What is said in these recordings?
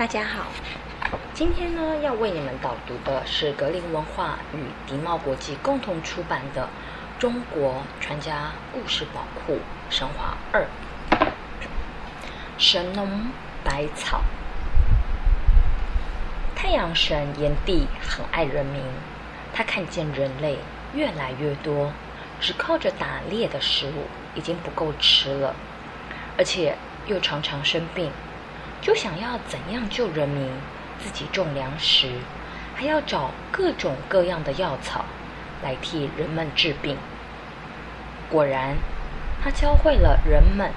大家好，今天呢要为你们导读的是格林文化与迪茂国际共同出版的《中国传家故事宝库神话二》神农百草。太阳神炎帝很爱人民，他看见人类越来越多，只靠着打猎的食物已经不够吃了，而且又常常生病。就想要怎样救人民，自己种粮食，还要找各种各样的药草来替人们治病。果然，他教会了人们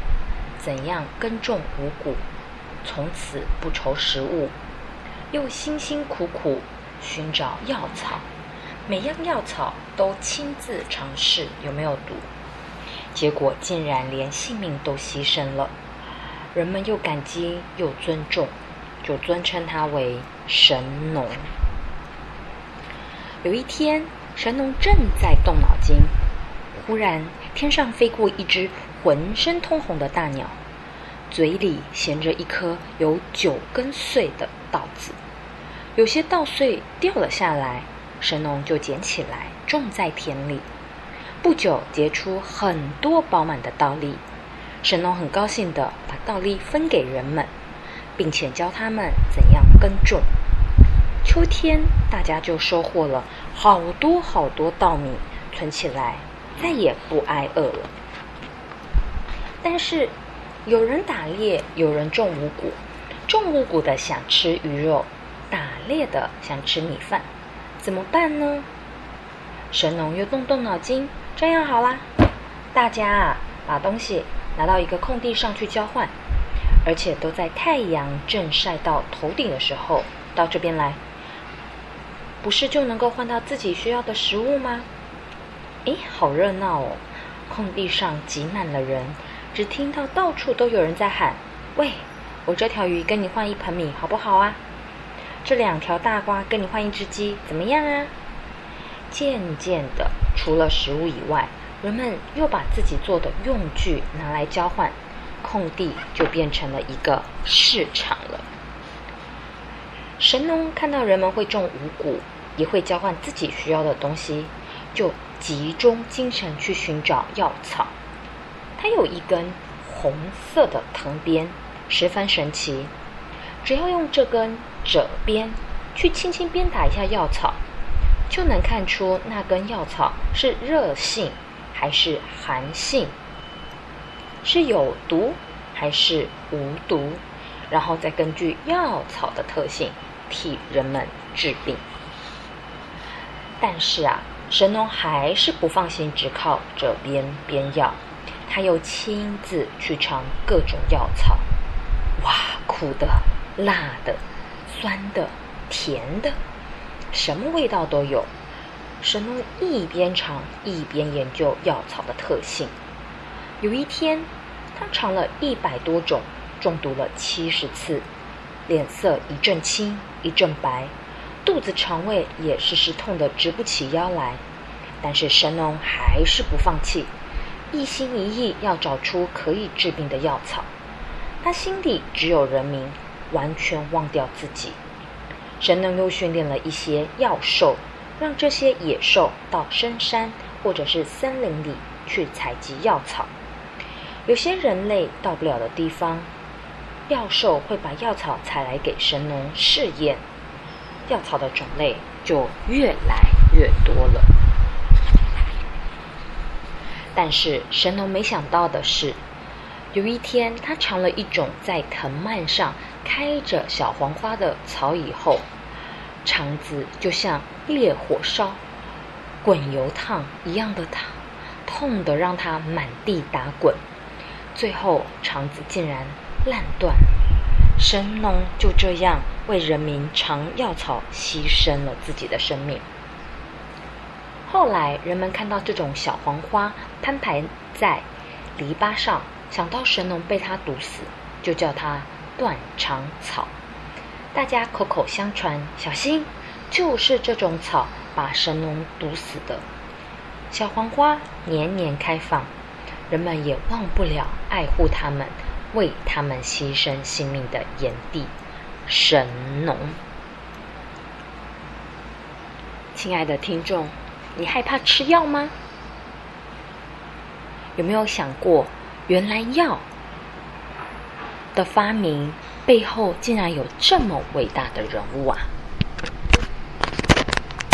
怎样耕种五谷，从此不愁食物，又辛辛苦苦寻找药草，每样药草都亲自尝试有没有毒，结果竟然连性命都牺牲了。人们又感激又尊重，就尊称他为神农。有一天，神农正在动脑筋，忽然天上飞过一只浑身通红的大鸟，嘴里衔着一颗有九根穗的稻子。有些稻穗掉了下来，神农就捡起来种在田里，不久结出很多饱满的稻粒。神农很高兴地把稻粒分给人们，并且教他们怎样耕种。秋天，大家就收获了好多好多稻米，存起来，再也不挨饿了。但是，有人打猎，有人种五谷。种五谷的想吃鱼肉，打猎的想吃米饭，怎么办呢？神农又动动脑筋，这样好啦，大家啊，把东西。拿到一个空地上去交换，而且都在太阳正晒到头顶的时候到这边来，不是就能够换到自己需要的食物吗？诶，好热闹哦！空地上挤满了人，只听到到处都有人在喊：“喂，我这条鱼跟你换一盆米好不好啊？这两条大瓜跟你换一只鸡怎么样啊？”渐渐的，除了食物以外，人们又把自己做的用具拿来交换，空地就变成了一个市场了。神农看到人们会种五谷，也会交换自己需要的东西，就集中精神去寻找药草。他有一根红色的藤鞭，十分神奇。只要用这根褶鞭去轻轻鞭打一下药草，就能看出那根药草是热性。还是寒性，是有毒还是无毒？然后再根据药草的特性替人们治病。但是啊，神农还是不放心，只靠这边边药，他又亲自去尝各种药草。哇，苦的、辣的、酸的、甜的，什么味道都有。神农一边尝一边研究药草的特性。有一天，他尝了一百多种，中毒了七十次，脸色一阵青一阵白，肚子肠胃也时时痛得直不起腰来。但是神农还是不放弃，一心一意要找出可以治病的药草。他心里只有人民，完全忘掉自己。神农又训练了一些药兽。让这些野兽到深山或者是森林里去采集药草。有些人类到不了的地方，药兽会把药草采来给神农试验，药草的种类就越来越多了。但是神农没想到的是，有一天他尝了一种在藤蔓上开着小黄花的草以后。肠子就像烈火烧、滚油烫一样的烫，痛得让他满地打滚，最后肠子竟然烂断。神农就这样为人民尝药草，牺牲了自己的生命。后来人们看到这种小黄花攀排在篱笆上，想到神农被它毒死，就叫它断肠草。大家口口相传，小心，就是这种草把神农毒死的。小黄花年年开放，人们也忘不了爱护它们、为它们牺牲性命的炎帝，神农。亲爱的听众，你害怕吃药吗？有没有想过，原来药的发明背后竟然有这么伟大的人物啊？